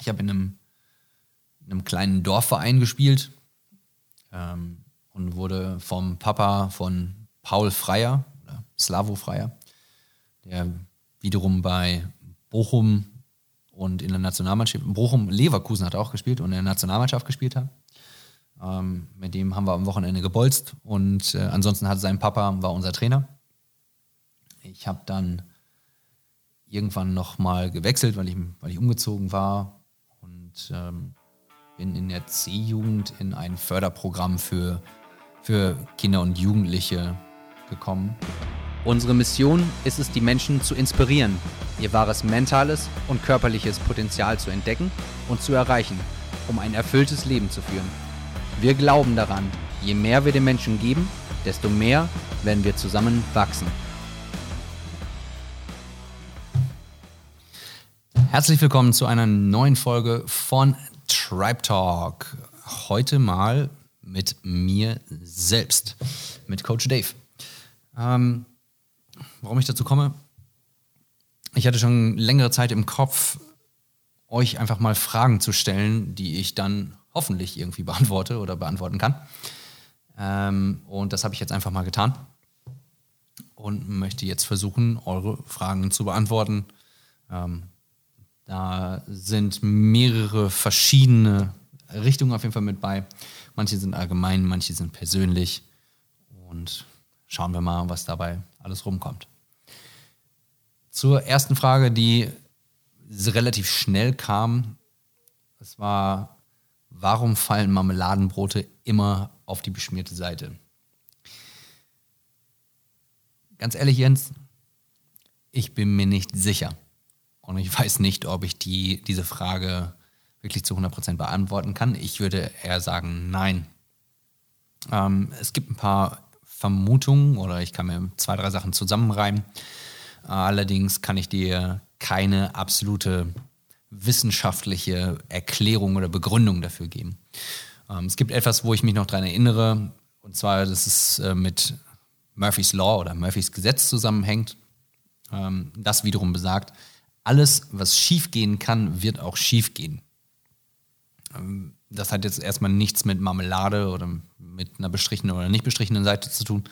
Ich habe in einem, in einem kleinen Dorfverein gespielt ähm, und wurde vom Papa von Paul Freier, oder Slavo Freier, der wiederum bei Bochum und in der Nationalmannschaft, Bochum Leverkusen hat auch gespielt und in der Nationalmannschaft gespielt hat. Ähm, mit dem haben wir am Wochenende gebolzt und äh, ansonsten hat sein Papa war unser Trainer. Ich habe dann irgendwann nochmal gewechselt, weil ich, weil ich umgezogen war und ähm, bin in der C-Jugend in ein Förderprogramm für, für Kinder und Jugendliche gekommen. Unsere Mission ist es, die Menschen zu inspirieren, ihr wahres mentales und körperliches Potenzial zu entdecken und zu erreichen, um ein erfülltes Leben zu führen. Wir glauben daran, je mehr wir den Menschen geben, desto mehr werden wir zusammen wachsen. Herzlich willkommen zu einer neuen Folge von Tribe Talk. Heute mal mit mir selbst, mit Coach Dave. Ähm, warum ich dazu komme? Ich hatte schon längere Zeit im Kopf, euch einfach mal Fragen zu stellen, die ich dann hoffentlich irgendwie beantworte oder beantworten kann. Ähm, und das habe ich jetzt einfach mal getan und möchte jetzt versuchen, eure Fragen zu beantworten. Ähm, da sind mehrere verschiedene Richtungen auf jeden Fall mit bei. Manche sind allgemein, manche sind persönlich. Und schauen wir mal, was dabei alles rumkommt. Zur ersten Frage, die relativ schnell kam. Es war, warum fallen Marmeladenbrote immer auf die beschmierte Seite? Ganz ehrlich, Jens, ich bin mir nicht sicher. Und ich weiß nicht, ob ich die, diese Frage wirklich zu 100% beantworten kann. Ich würde eher sagen, nein. Ähm, es gibt ein paar Vermutungen oder ich kann mir zwei, drei Sachen zusammenreimen. Allerdings kann ich dir keine absolute wissenschaftliche Erklärung oder Begründung dafür geben. Ähm, es gibt etwas, wo ich mich noch daran erinnere, und zwar, dass es äh, mit Murphy's Law oder Murphys Gesetz zusammenhängt. Ähm, das wiederum besagt, alles, was schief gehen kann, wird auch schief gehen. Ähm, das hat jetzt erstmal nichts mit Marmelade oder mit einer bestrichenen oder nicht bestrichenen Seite zu tun.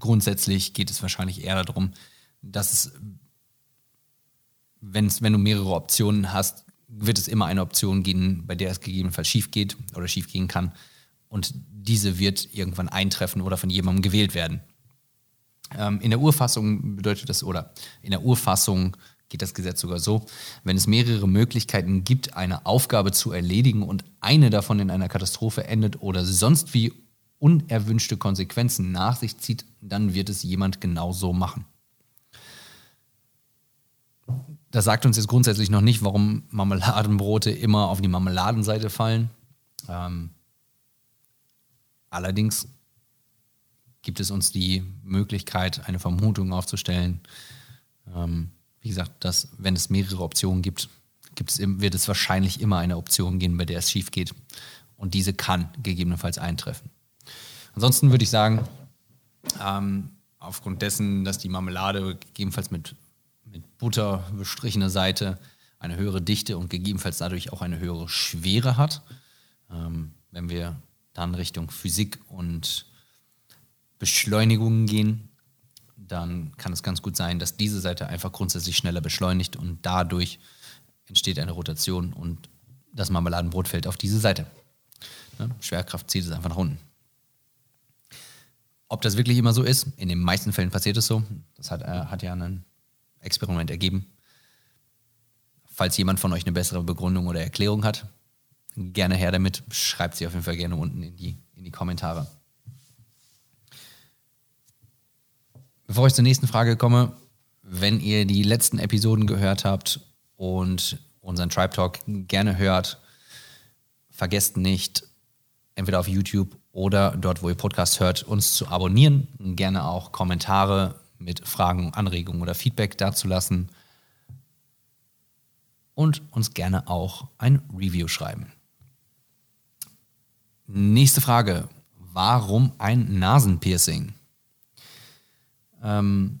Grundsätzlich geht es wahrscheinlich eher darum, dass es, wenn's, wenn du mehrere Optionen hast, wird es immer eine Option geben, bei der es gegebenenfalls schief geht oder schief gehen kann. Und diese wird irgendwann eintreffen oder von jemandem gewählt werden. Ähm, in der Urfassung bedeutet das, oder in der Urfassung geht das Gesetz sogar so, wenn es mehrere Möglichkeiten gibt, eine Aufgabe zu erledigen und eine davon in einer Katastrophe endet oder sonst wie unerwünschte Konsequenzen nach sich zieht, dann wird es jemand genau so machen. Das sagt uns jetzt grundsätzlich noch nicht, warum Marmeladenbrote immer auf die Marmeladenseite fallen. Ähm, allerdings gibt es uns die Möglichkeit, eine Vermutung aufzustellen. Ähm, wie gesagt, dass wenn es mehrere Optionen gibt, gibt es, wird es wahrscheinlich immer eine Option geben, bei der es schief geht. Und diese kann gegebenenfalls eintreffen. Ansonsten würde ich sagen, ähm, aufgrund dessen, dass die Marmelade gegebenenfalls mit, mit Butter bestrichener Seite eine höhere Dichte und gegebenenfalls dadurch auch eine höhere Schwere hat, ähm, wenn wir dann Richtung Physik und Beschleunigungen gehen, dann kann es ganz gut sein, dass diese Seite einfach grundsätzlich schneller beschleunigt und dadurch entsteht eine Rotation und das Marmeladenbrot fällt auf diese Seite. Ne? Schwerkraft zieht es einfach nach unten. Ob das wirklich immer so ist, in den meisten Fällen passiert es so. Das hat, äh, hat ja ein Experiment ergeben. Falls jemand von euch eine bessere Begründung oder Erklärung hat, gerne her damit. Schreibt sie auf jeden Fall gerne unten in die, in die Kommentare. Bevor ich zur nächsten Frage komme, wenn ihr die letzten Episoden gehört habt und unseren Tribe Talk gerne hört, vergesst nicht, entweder auf YouTube oder dort, wo ihr Podcast hört, uns zu abonnieren. Gerne auch Kommentare mit Fragen, Anregungen oder Feedback dazulassen. Und uns gerne auch ein Review schreiben. Nächste Frage. Warum ein Nasenpiercing? Ähm,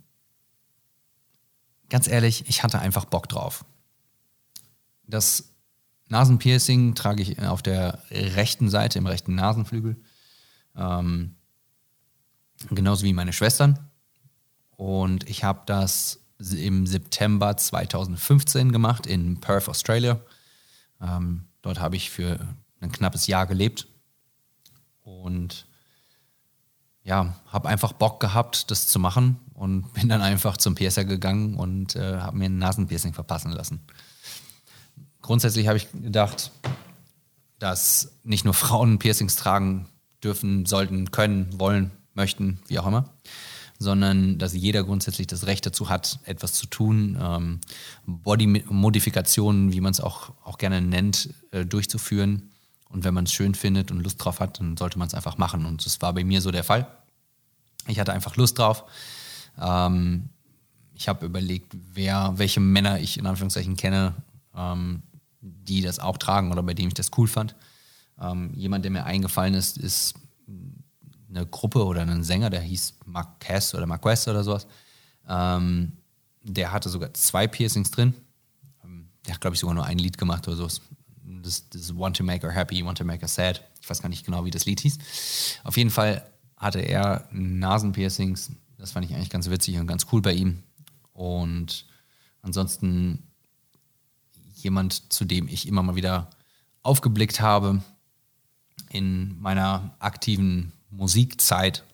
ganz ehrlich, ich hatte einfach Bock drauf. das Nasenpiercing trage ich auf der rechten Seite, im rechten Nasenflügel. Ähm, genauso wie meine Schwestern. Und ich habe das im September 2015 gemacht in Perth, Australia. Ähm, dort habe ich für ein knappes Jahr gelebt und ja, habe einfach Bock gehabt, das zu machen und bin dann einfach zum Piercer gegangen und äh, habe mir ein Nasenpiercing verpassen lassen. Grundsätzlich habe ich gedacht, dass nicht nur Frauen Piercings tragen dürfen, sollten, können, wollen, möchten, wie auch immer, sondern dass jeder grundsätzlich das Recht dazu hat, etwas zu tun, ähm, Body-Modifikationen, wie man es auch, auch gerne nennt, äh, durchzuführen. Und wenn man es schön findet und Lust drauf hat, dann sollte man es einfach machen. Und das war bei mir so der Fall. Ich hatte einfach Lust drauf. Ähm, ich habe überlegt, wer, welche Männer ich in Anführungszeichen kenne, ähm, die das auch tragen oder bei denen ich das cool fand. Ähm, jemand, der mir eingefallen ist, ist eine Gruppe oder einen Sänger, der hieß Marquez oder Marquez oder sowas. Ähm, der hatte sogar zwei Piercings drin. Ähm, der hat, glaube ich, sogar nur ein Lied gemacht oder sowas. Das, das Want to Make Her Happy, Want to Make Her Sad. Ich weiß gar nicht genau, wie das Lied hieß. Auf jeden Fall hatte er Nasenpiercings. Das fand ich eigentlich ganz witzig und ganz cool bei ihm. Und ansonsten jemand, zu dem ich immer mal wieder aufgeblickt habe in meiner aktiven Musikzeit,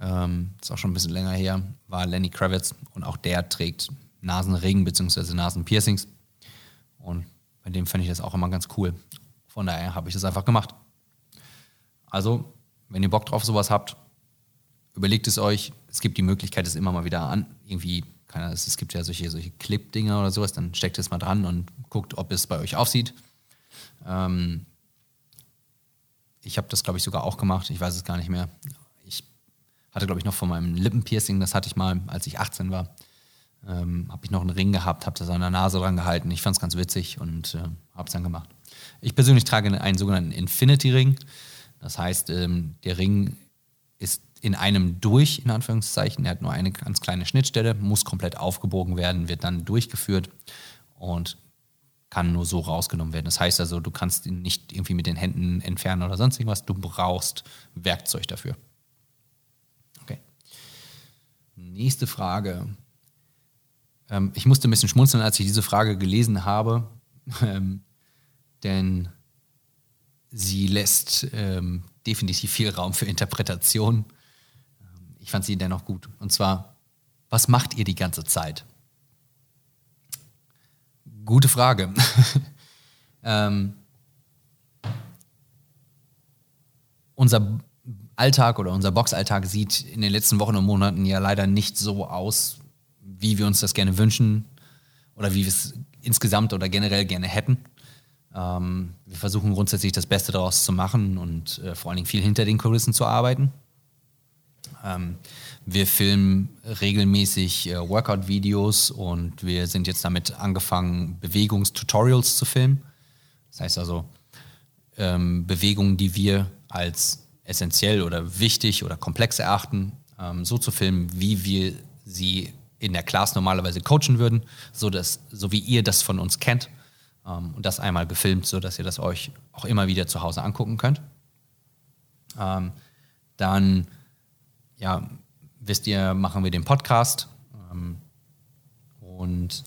ähm, ist auch schon ein bisschen länger her, war Lenny Kravitz und auch der trägt Nasenring bzw. Nasenpiercings. Und bei dem fand ich das auch immer ganz cool. Von daher habe ich das einfach gemacht. Also, wenn ihr Bock drauf sowas habt, überlegt es euch. Es gibt die Möglichkeit, es immer mal wieder an, irgendwie, keine Ahnung, es gibt ja solche, solche Clip-Dinger oder sowas, dann steckt es mal dran und guckt, ob es bei euch aufsieht. Ähm, ich habe das, glaube ich, sogar auch gemacht. Ich weiß es gar nicht mehr. Ich hatte, glaube ich, noch von meinem Lippenpiercing, das hatte ich mal, als ich 18 war. Ähm, habe ich noch einen Ring gehabt, habe das an der Nase dran gehalten. Ich fand es ganz witzig und äh, habe es dann gemacht. Ich persönlich trage einen sogenannten Infinity-Ring. Das heißt, ähm, der Ring ist in einem durch, in Anführungszeichen. Er hat nur eine ganz kleine Schnittstelle, muss komplett aufgebogen werden, wird dann durchgeführt und kann nur so rausgenommen werden. Das heißt also, du kannst ihn nicht irgendwie mit den Händen entfernen oder sonst irgendwas. Du brauchst Werkzeug dafür. Okay. Nächste Frage. Ähm, ich musste ein bisschen schmunzeln, als ich diese Frage gelesen habe, ähm, denn sie lässt ähm, definitiv viel Raum für Interpretation. Ähm, ich fand sie dennoch gut. Und zwar, was macht ihr die ganze Zeit? Gute Frage. ähm, unser Alltag oder unser Boxalltag sieht in den letzten Wochen und Monaten ja leider nicht so aus, wie wir uns das gerne wünschen oder wie wir es insgesamt oder generell gerne hätten. Ähm, wir versuchen grundsätzlich das Beste daraus zu machen und äh, vor allen Dingen viel hinter den Kulissen zu arbeiten. Ähm, wir filmen regelmäßig äh, Workout-Videos und wir sind jetzt damit angefangen, Bewegungstutorials zu filmen. Das heißt also ähm, Bewegungen, die wir als essentiell oder wichtig oder komplex erachten, ähm, so zu filmen, wie wir sie in der Class normalerweise coachen würden, so, dass, so wie ihr das von uns kennt. Ähm, und das einmal gefilmt, so dass ihr das euch auch immer wieder zu Hause angucken könnt. Ähm, dann ja, wisst ihr, machen wir den Podcast. Ähm, und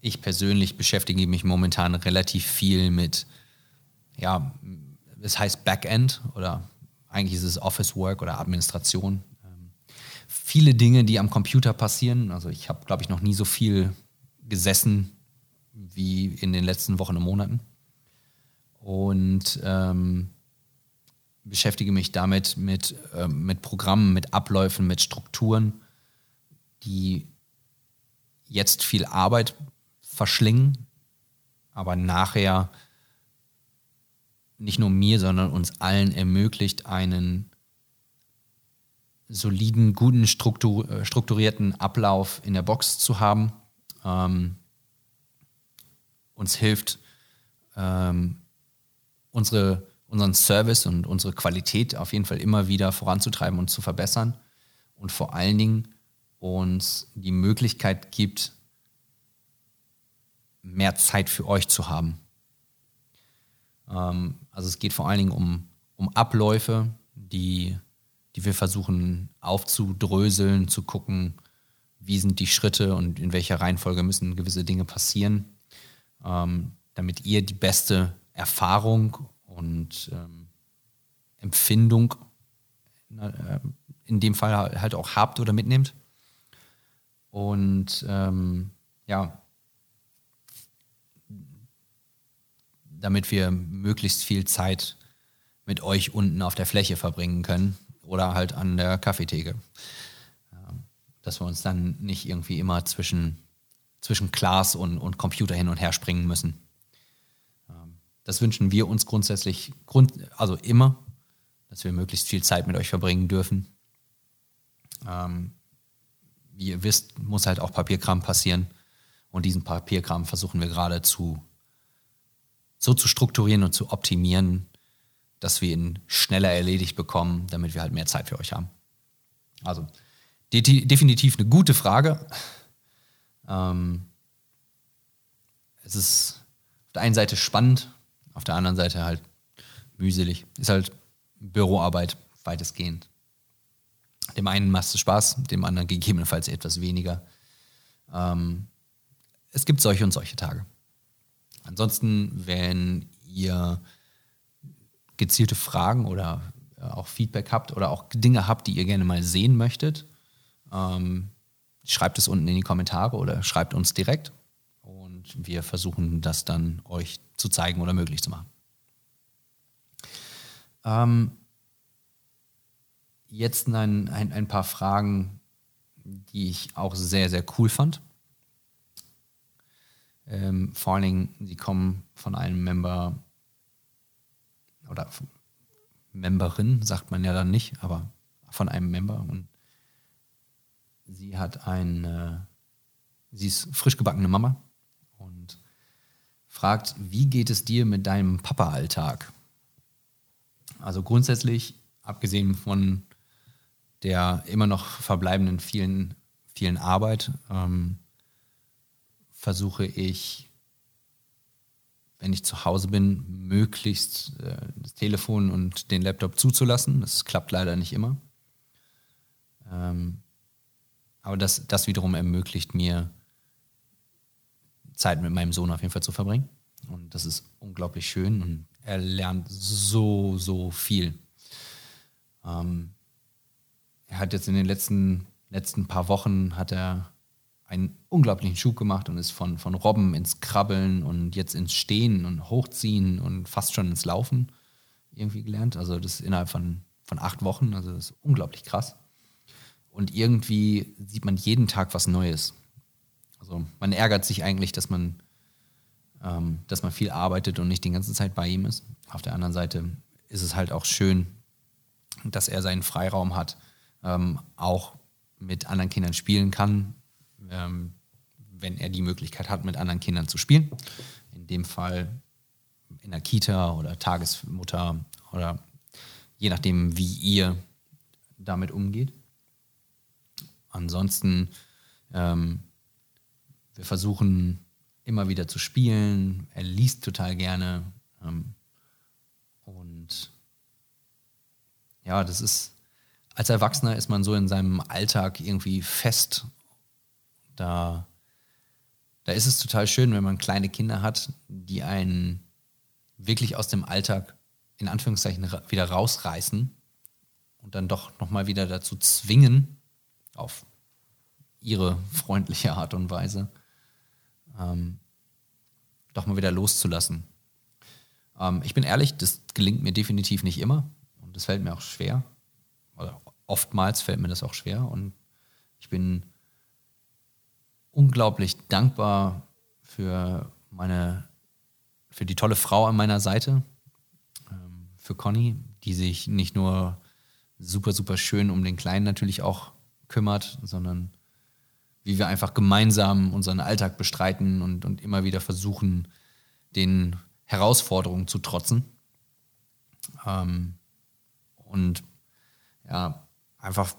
ich persönlich beschäftige mich momentan relativ viel mit, ja, es heißt Backend oder eigentlich ist es Office Work oder Administration. Viele Dinge, die am Computer passieren. Also ich habe, glaube ich, noch nie so viel gesessen wie in den letzten Wochen und Monaten. Und ähm, beschäftige mich damit mit, äh, mit Programmen, mit Abläufen, mit Strukturen, die jetzt viel Arbeit verschlingen, aber nachher nicht nur mir, sondern uns allen ermöglicht, einen soliden, guten, struktur, äh, strukturierten Ablauf in der Box zu haben. Ähm, uns hilft, ähm, unsere unseren Service und unsere Qualität auf jeden Fall immer wieder voranzutreiben und zu verbessern und vor allen Dingen uns die Möglichkeit gibt, mehr Zeit für euch zu haben. Ähm, also es geht vor allen Dingen um, um Abläufe, die, die wir versuchen aufzudröseln, zu gucken, wie sind die Schritte und in welcher Reihenfolge müssen gewisse Dinge passieren, ähm, damit ihr die beste Erfahrung und ähm, Empfindung äh, in dem Fall halt auch habt oder mitnehmt. Und ähm, ja, damit wir möglichst viel Zeit mit euch unten auf der Fläche verbringen können oder halt an der Kaffeetheke. Dass wir uns dann nicht irgendwie immer zwischen, zwischen Glas und, und Computer hin und her springen müssen. Das wünschen wir uns grundsätzlich, grund, also immer, dass wir möglichst viel Zeit mit euch verbringen dürfen. Ähm, wie ihr wisst, muss halt auch Papierkram passieren. Und diesen Papierkram versuchen wir gerade zu so zu strukturieren und zu optimieren, dass wir ihn schneller erledigt bekommen, damit wir halt mehr Zeit für euch haben. Also de definitiv eine gute Frage. Ähm, es ist auf der einen Seite spannend, auf der anderen Seite halt mühselig. Ist halt Büroarbeit weitestgehend. Dem einen macht es Spaß, dem anderen gegebenenfalls etwas weniger. Ähm, es gibt solche und solche Tage. Ansonsten, wenn ihr gezielte Fragen oder äh, auch Feedback habt oder auch Dinge habt, die ihr gerne mal sehen möchtet, ähm, schreibt es unten in die Kommentare oder schreibt uns direkt und wir versuchen das dann euch zu zeigen oder möglich zu machen. Ähm, jetzt ein, ein, ein paar Fragen, die ich auch sehr, sehr cool fand. Ähm, vor allen Dingen, sie kommen von einem Member oder Memberin, sagt man ja dann nicht, aber von einem Member. Und sie hat ein, sie ist frisch gebackene Mama und fragt, wie geht es dir mit deinem Papa-Alltag? Also grundsätzlich, abgesehen von der immer noch verbleibenden vielen, vielen Arbeit, ähm, versuche ich, wenn ich zu Hause bin, möglichst äh, das Telefon und den Laptop zuzulassen. Das klappt leider nicht immer. Ähm, aber das, das wiederum ermöglicht mir, Zeit mit meinem Sohn auf jeden Fall zu verbringen. Und das ist unglaublich schön und er lernt so, so viel. Ähm, er hat jetzt in den letzten, letzten paar Wochen hat er einen unglaublichen Schub gemacht und ist von, von Robben ins Krabbeln und jetzt ins Stehen und Hochziehen und fast schon ins Laufen irgendwie gelernt. Also das innerhalb von, von acht Wochen, also das ist unglaublich krass. Und irgendwie sieht man jeden Tag was Neues. Also man ärgert sich eigentlich, dass man, ähm, dass man viel arbeitet und nicht die ganze Zeit bei ihm ist. Auf der anderen Seite ist es halt auch schön, dass er seinen Freiraum hat, ähm, auch mit anderen Kindern spielen kann, ähm, wenn er die Möglichkeit hat, mit anderen Kindern zu spielen. In dem Fall in der Kita oder Tagesmutter oder je nachdem, wie ihr damit umgeht. Ansonsten, ähm, wir versuchen immer wieder zu spielen. Er liest total gerne. Ähm, und ja, das ist, als Erwachsener ist man so in seinem Alltag irgendwie fest da, da ist es total schön, wenn man kleine Kinder hat, die einen wirklich aus dem Alltag in Anführungszeichen wieder rausreißen und dann doch nochmal wieder dazu zwingen, auf ihre freundliche Art und Weise, ähm, doch mal wieder loszulassen. Ähm, ich bin ehrlich, das gelingt mir definitiv nicht immer und das fällt mir auch schwer. Oder oftmals fällt mir das auch schwer und ich bin unglaublich dankbar für meine, für die tolle Frau an meiner Seite, ähm, für Conny, die sich nicht nur super, super schön um den Kleinen natürlich auch kümmert, sondern wie wir einfach gemeinsam unseren Alltag bestreiten und, und immer wieder versuchen, den Herausforderungen zu trotzen. Ähm, und ja, einfach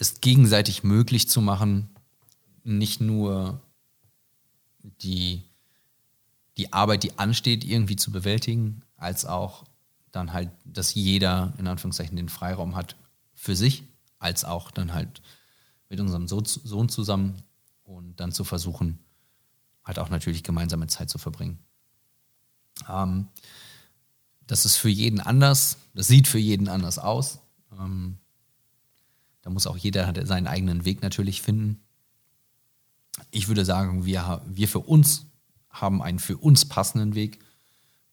es gegenseitig möglich zu machen, nicht nur die, die Arbeit, die ansteht, irgendwie zu bewältigen, als auch dann halt, dass jeder in Anführungszeichen den Freiraum hat für sich, als auch dann halt mit unserem Sohn zusammen und dann zu versuchen, halt auch natürlich gemeinsame Zeit zu verbringen. Ähm, das ist für jeden anders, das sieht für jeden anders aus. Ähm, da muss auch jeder seinen eigenen Weg natürlich finden. Ich würde sagen, wir, wir für uns haben einen für uns passenden Weg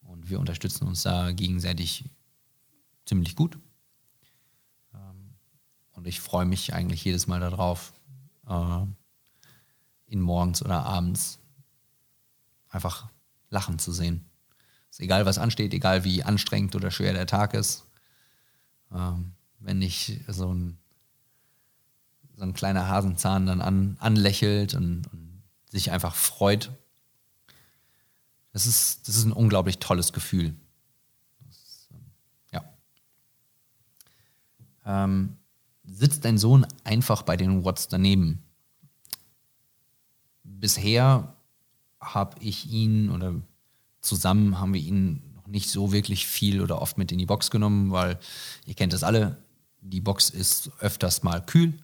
und wir unterstützen uns da gegenseitig ziemlich gut. Ähm, und ich freue mich eigentlich jedes Mal darauf, äh, ihn morgens oder abends einfach lachen zu sehen. Ist egal, was ansteht, egal wie anstrengend oder schwer der Tag ist. Ähm, wenn ich so ein so ein kleiner Hasenzahn dann an, anlächelt und, und, sich einfach freut. Das ist, das ist ein unglaublich tolles Gefühl. Das, ähm, ja. Ähm, sitzt dein Sohn einfach bei den Watts daneben? Bisher habe ich ihn oder zusammen haben wir ihn noch nicht so wirklich viel oder oft mit in die Box genommen, weil ihr kennt das alle, die Box ist öfters mal kühl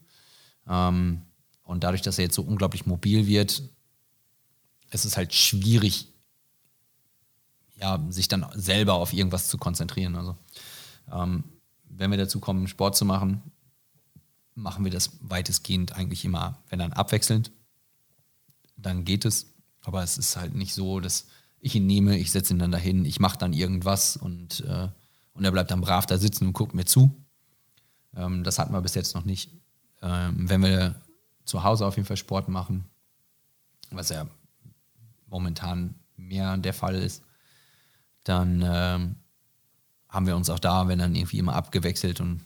ähm, und dadurch, dass er jetzt so unglaublich mobil wird, ist es halt schwierig, ja, sich dann selber auf irgendwas zu konzentrieren. Also ähm, wenn wir dazu kommen, Sport zu machen, machen wir das weitestgehend eigentlich immer, wenn dann abwechselnd, dann geht es. Aber es ist halt nicht so, dass ich ihn nehme, ich setze ihn dann dahin, ich mache dann irgendwas und, äh, und er bleibt dann brav da sitzen und guckt mir zu. Ähm, das hatten wir bis jetzt noch nicht. Ähm, wenn wir zu Hause auf jeden Fall Sport machen, was ja momentan mehr der Fall ist, dann ähm, haben wir uns auch da, wenn dann irgendwie immer abgewechselt und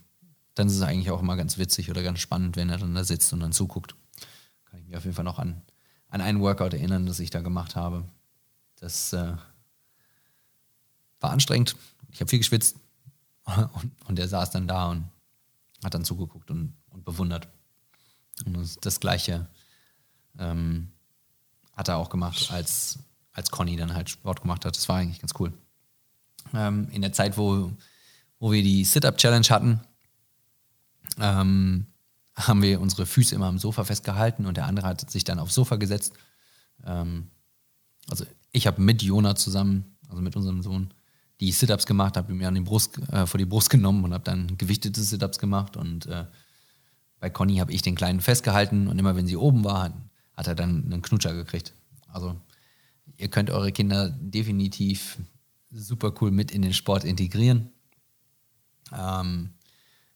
dann ist es eigentlich auch immer ganz witzig oder ganz spannend, wenn er dann da sitzt und dann zuguckt. Kann ich mich auf jeden Fall noch an, an einen Workout erinnern, das ich da gemacht habe. Das äh, war anstrengend. Ich habe viel geschwitzt und, und er saß dann da und hat dann zugeguckt und und bewundert. Und das Gleiche ähm, hat er auch gemacht, als, als Conny dann halt Sport gemacht hat. Das war eigentlich ganz cool. Ähm, in der Zeit, wo, wo wir die Sit-Up-Challenge hatten, ähm, haben wir unsere Füße immer am Sofa festgehalten und der andere hat sich dann aufs Sofa gesetzt. Ähm, also ich habe mit Jona zusammen, also mit unserem Sohn, die Sit-Ups gemacht, habe mir an die Brust, äh, vor die Brust genommen und habe dann gewichtete Sit-Ups gemacht und äh, bei Conny habe ich den Kleinen festgehalten und immer wenn sie oben war, hat er dann einen Knutscher gekriegt. Also ihr könnt eure Kinder definitiv super cool mit in den Sport integrieren. Ähm,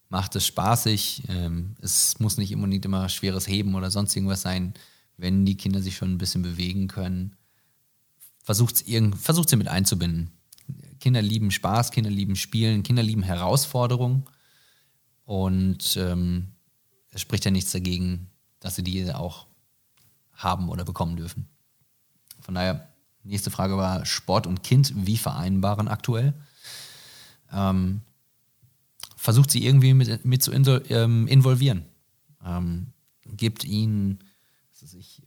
macht es spaßig. Ähm, es muss nicht unbedingt immer schweres Heben oder sonst irgendwas sein. Wenn die Kinder sich schon ein bisschen bewegen können, versucht versucht sie mit einzubinden. Kinder lieben Spaß, Kinder lieben Spielen, Kinder lieben Herausforderungen. Und ähm, es spricht ja nichts dagegen, dass sie die auch haben oder bekommen dürfen. Von daher, nächste Frage war Sport und Kind, wie vereinbaren aktuell? Ähm, versucht sie irgendwie mit, mit zu ähm, involvieren. Ähm, gibt ihnen, ich,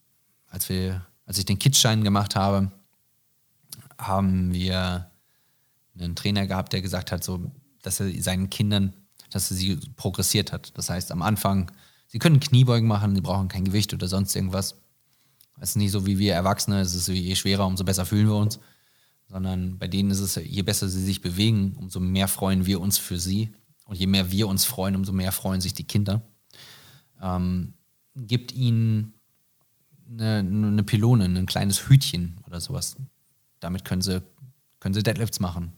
als, wir, als ich den Kidsschein gemacht habe, haben wir einen Trainer gehabt, der gesagt hat, so, dass er seinen Kindern dass sie progressiert hat. Das heißt, am Anfang, sie können Kniebeugen machen, sie brauchen kein Gewicht oder sonst irgendwas. Es ist nicht so wie wir Erwachsene, es ist je schwerer, umso besser fühlen wir uns. Sondern bei denen ist es, je besser sie sich bewegen, umso mehr freuen wir uns für sie. Und je mehr wir uns freuen, umso mehr freuen sich die Kinder. Ähm, gibt ihnen eine, eine Pylone, ein kleines Hütchen oder sowas. Damit können sie, können sie Deadlifts machen.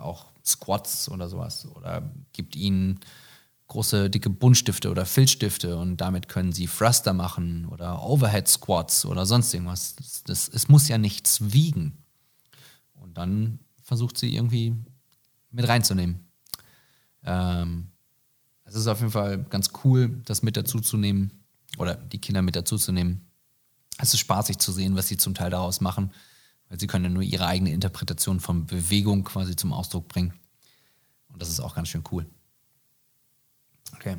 Auch Squats oder sowas. Oder gibt ihnen große, dicke Buntstifte oder Filzstifte und damit können sie Thruster machen oder Overhead Squats oder sonst irgendwas. Das, das, es muss ja nichts wiegen. Und dann versucht sie irgendwie mit reinzunehmen. Ähm, es ist auf jeden Fall ganz cool, das mit dazu zu nehmen oder die Kinder mit dazu zu nehmen. Es ist spaßig zu sehen, was sie zum Teil daraus machen, weil sie können ja nur ihre eigene Interpretation von Bewegung quasi zum Ausdruck bringen. Und das ist auch ganz schön cool. Okay.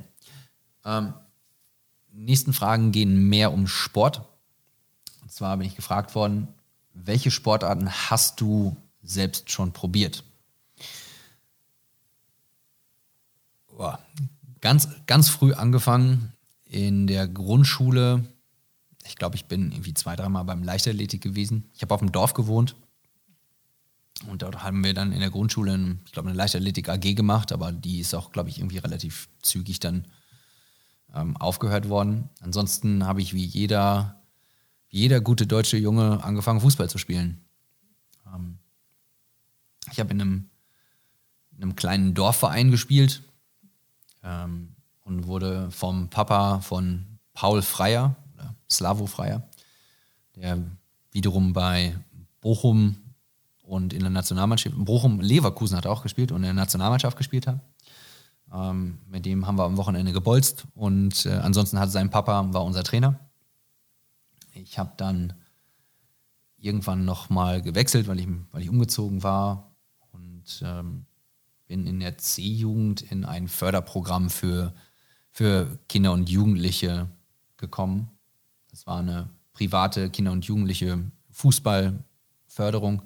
Ähm, nächsten Fragen gehen mehr um Sport. Und zwar bin ich gefragt worden, welche Sportarten hast du selbst schon probiert? Boah, ganz, ganz früh angefangen in der Grundschule. Ich glaube, ich bin irgendwie zwei, dreimal beim Leichtathletik gewesen. Ich habe auf dem Dorf gewohnt. Und dort haben wir dann in der Grundschule, ich glaube, eine Leichtathletik AG gemacht, aber die ist auch, glaube ich, irgendwie relativ zügig dann ähm, aufgehört worden. Ansonsten habe ich wie jeder, wie jeder gute deutsche Junge angefangen, Fußball zu spielen. Ähm, ich habe in einem, in einem kleinen Dorfverein gespielt ähm, und wurde vom Papa von Paul Freier, oder Slavo Freier, der wiederum bei Bochum und in der Nationalmannschaft, Bochum Leverkusen hat auch gespielt und in der Nationalmannschaft gespielt hat. Ähm, mit dem haben wir am Wochenende gebolzt und äh, ansonsten hat sein Papa, war unser Trainer. Ich habe dann irgendwann nochmal gewechselt, weil ich, weil ich umgezogen war und ähm, bin in der C-Jugend in ein Förderprogramm für, für Kinder und Jugendliche gekommen. Das war eine private Kinder- und Jugendliche Fußballförderung.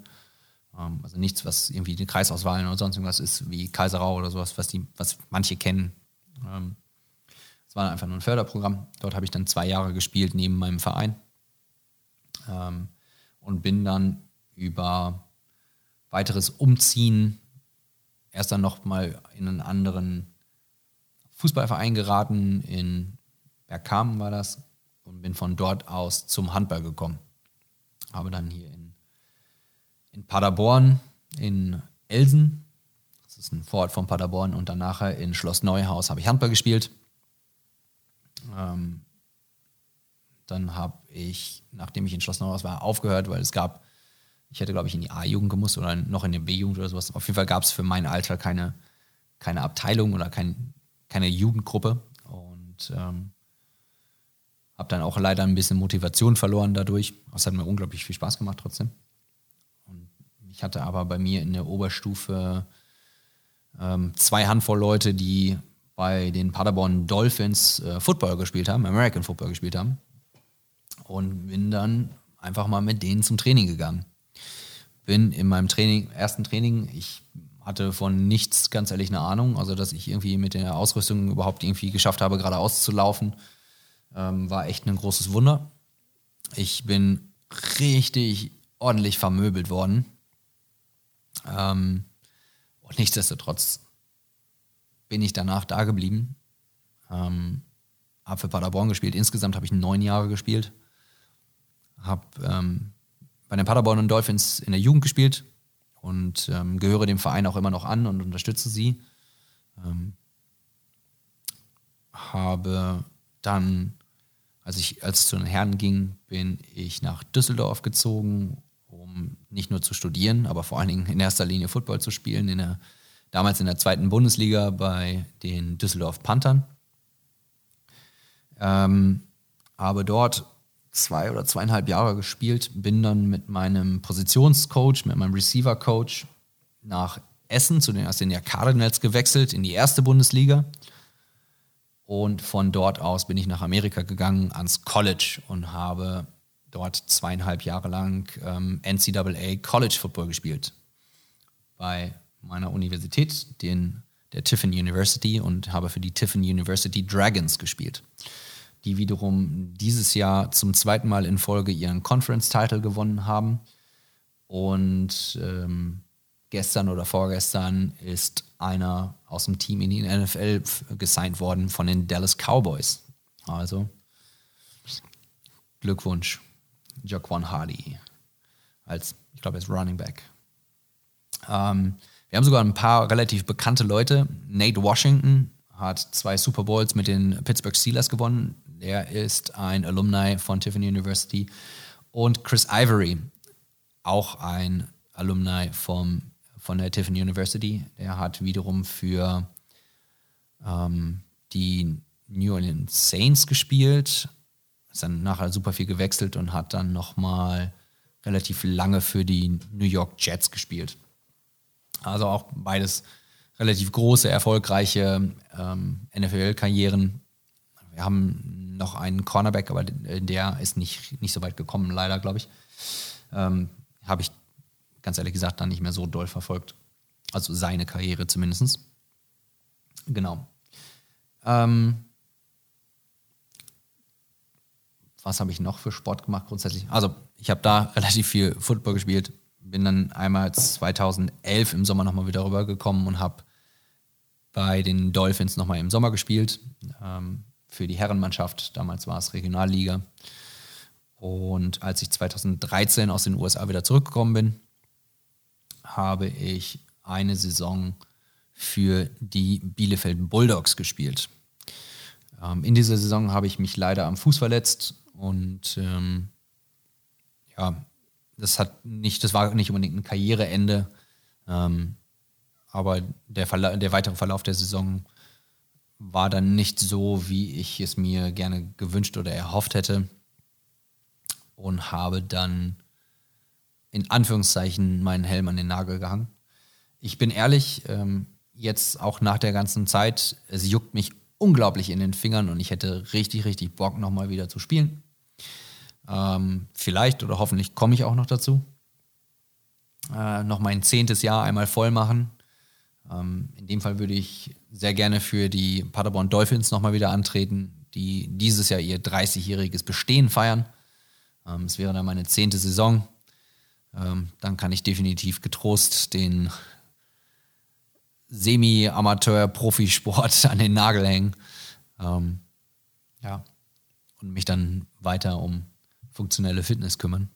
Ähm, also nichts, was irgendwie die Kreisauswahlen oder sonst irgendwas ist, wie Kaiserau oder sowas, was, die, was manche kennen. Ähm, es war einfach nur ein Förderprogramm. Dort habe ich dann zwei Jahre gespielt neben meinem Verein ähm, und bin dann über weiteres Umziehen erst dann nochmal in einen anderen Fußballverein geraten, in Bergkamen war das, und bin von dort aus zum Handball gekommen. Habe dann hier in, in Paderborn, in Elsen, das ist ein Vorort von Paderborn, und dann nachher in Schloss Neuhaus habe ich Handball gespielt. Ähm, dann habe ich, nachdem ich in Schloss Neuhaus war, aufgehört, weil es gab ich hätte, glaube ich, in die A-Jugend gemusst oder noch in die B-Jugend oder sowas. Auf jeden Fall gab es für mein Alter keine, keine Abteilung oder kein, keine Jugendgruppe. Und ähm, habe dann auch leider ein bisschen Motivation verloren dadurch. Es hat mir unglaublich viel Spaß gemacht trotzdem. Und ich hatte aber bei mir in der Oberstufe ähm, zwei Handvoll Leute, die bei den Paderborn Dolphins äh, Football gespielt haben, American Football gespielt haben. Und bin dann einfach mal mit denen zum Training gegangen bin in meinem Training, ersten Training, ich hatte von nichts ganz ehrlich eine Ahnung, also dass ich irgendwie mit der Ausrüstung überhaupt irgendwie geschafft habe, geradeaus zu laufen, ähm, war echt ein großes Wunder. Ich bin richtig ordentlich vermöbelt worden. Ähm, und nichtsdestotrotz bin ich danach da geblieben. Ähm, habe für Paderborn gespielt. Insgesamt habe ich neun Jahre gespielt. Habe ähm, bei den Paderborn Dolphins in der Jugend gespielt und ähm, gehöre dem Verein auch immer noch an und unterstütze sie. Ähm, habe dann, als ich als zu den Herren ging, bin ich nach Düsseldorf gezogen, um nicht nur zu studieren, aber vor allen Dingen in erster Linie Football zu spielen. In der, damals in der zweiten Bundesliga bei den Düsseldorf Panthern. Ähm, habe dort zwei oder zweieinhalb Jahre gespielt, bin dann mit meinem Positionscoach, mit meinem Receiver-Coach nach Essen zu den, aus den Cardinals gewechselt in die erste Bundesliga. Und von dort aus bin ich nach Amerika gegangen ans College und habe dort zweieinhalb Jahre lang ähm, NCAA College Football gespielt. Bei meiner Universität, den, der Tiffin University, und habe für die Tiffin University Dragons gespielt die wiederum dieses Jahr zum zweiten Mal in Folge ihren Conference-Title gewonnen haben. Und ähm, gestern oder vorgestern ist einer aus dem Team in die NFL gesigned worden von den Dallas Cowboys. Also Glückwunsch, Jaquan Hardy als, ich glaube, als Running Back. Ähm, wir haben sogar ein paar relativ bekannte Leute. Nate Washington hat zwei Super Bowls mit den Pittsburgh Steelers gewonnen. Der ist ein Alumni von Tiffany University. Und Chris Ivory, auch ein Alumni vom, von der Tiffany University. Der hat wiederum für ähm, die New Orleans Saints gespielt. Ist dann nachher super viel gewechselt und hat dann nochmal relativ lange für die New York Jets gespielt. Also auch beides relativ große, erfolgreiche ähm, NFL-Karrieren. Wir haben noch einen Cornerback, aber der ist nicht, nicht so weit gekommen, leider, glaube ich. Ähm, Habe ich ganz ehrlich gesagt dann nicht mehr so doll verfolgt. Also seine Karriere zumindest. Genau. Ähm, was habe ich noch für Sport gemacht grundsätzlich? Also ich habe da relativ viel Football gespielt, bin dann einmal 2011 im Sommer nochmal wieder rübergekommen und habe bei den Dolphins nochmal im Sommer gespielt. Ähm, für die Herrenmannschaft, damals war es Regionalliga. Und als ich 2013 aus den USA wieder zurückgekommen bin, habe ich eine Saison für die Bielefeld Bulldogs gespielt. Ähm, in dieser Saison habe ich mich leider am Fuß verletzt und ähm, ja, das hat nicht, das war nicht unbedingt ein Karriereende, ähm, aber der, der weitere Verlauf der Saison war dann nicht so, wie ich es mir gerne gewünscht oder erhofft hätte und habe dann in Anführungszeichen meinen Helm an den Nagel gehangen. Ich bin ehrlich, ähm, jetzt auch nach der ganzen Zeit, es juckt mich unglaublich in den Fingern und ich hätte richtig, richtig Bock, nochmal wieder zu spielen. Ähm, vielleicht oder hoffentlich komme ich auch noch dazu. Äh, noch mein zehntes Jahr einmal voll machen. Ähm, in dem Fall würde ich sehr gerne für die Paderborn Dolphins nochmal wieder antreten, die dieses Jahr ihr 30-jähriges Bestehen feiern. Ähm, es wäre dann meine zehnte Saison. Ähm, dann kann ich definitiv getrost den Semi-Amateur-Profisport an den Nagel hängen. Ähm, ja. Und mich dann weiter um funktionelle Fitness kümmern.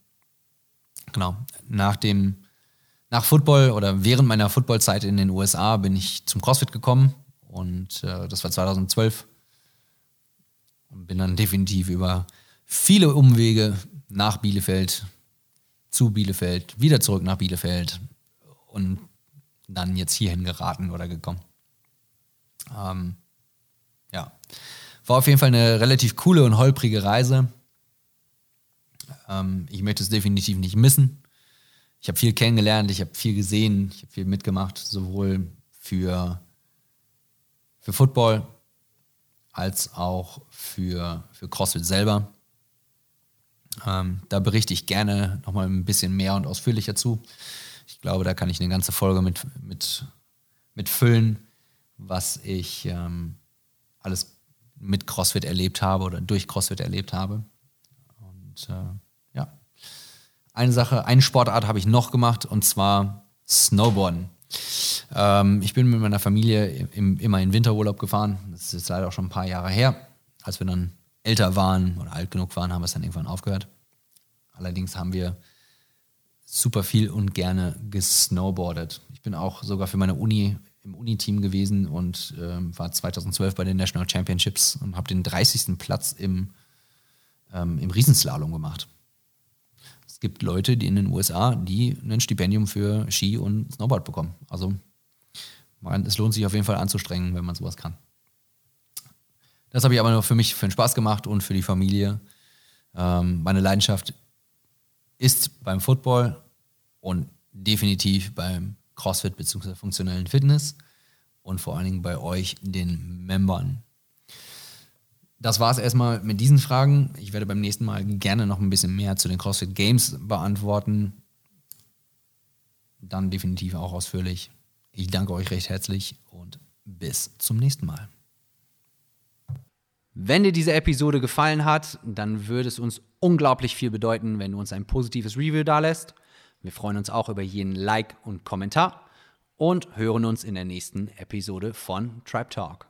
Genau. Nach dem, nach Football oder während meiner Footballzeit in den USA bin ich zum CrossFit gekommen und äh, das war 2012 und bin dann definitiv über viele Umwege nach Bielefeld, zu Bielefeld, wieder zurück nach Bielefeld und dann jetzt hierhin geraten oder gekommen. Ähm, ja, war auf jeden Fall eine relativ coole und holprige Reise. Ähm, ich möchte es definitiv nicht missen. Ich habe viel kennengelernt, ich habe viel gesehen, ich habe viel mitgemacht, sowohl für, für Football als auch für, für CrossFit selber. Ähm, da berichte ich gerne nochmal ein bisschen mehr und ausführlicher zu. Ich glaube, da kann ich eine ganze Folge mit, mit, mit füllen, was ich ähm, alles mit CrossFit erlebt habe oder durch CrossFit erlebt habe. Und äh, ja, eine Sache, eine Sportart habe ich noch gemacht und zwar Snowboarden. Ähm, ich bin mit meiner Familie im, immer in Winterurlaub gefahren. Das ist jetzt leider auch schon ein paar Jahre her. Als wir dann älter waren oder alt genug waren, haben wir es dann irgendwann aufgehört. Allerdings haben wir super viel und gerne gesnowboardet. Ich bin auch sogar für meine Uni im Uni-Team gewesen und ähm, war 2012 bei den National Championships und habe den 30. Platz im, ähm, im Riesenslalom gemacht. Es gibt Leute, die in den USA, die ein Stipendium für Ski und Snowboard bekommen. Also man, es lohnt sich auf jeden Fall anzustrengen, wenn man sowas kann. Das habe ich aber nur für mich, für den Spaß gemacht und für die Familie. Ähm, meine Leidenschaft ist beim Football und definitiv beim CrossFit bzw. funktionellen Fitness und vor allen Dingen bei euch, den Membern. Das war es erstmal mit diesen Fragen. Ich werde beim nächsten Mal gerne noch ein bisschen mehr zu den CrossFit Games beantworten. Dann definitiv auch ausführlich. Ich danke euch recht herzlich und bis zum nächsten Mal. Wenn dir diese Episode gefallen hat, dann würde es uns unglaublich viel bedeuten, wenn du uns ein positives Review dalässt. Wir freuen uns auch über jeden Like und Kommentar und hören uns in der nächsten Episode von Tribe Talk.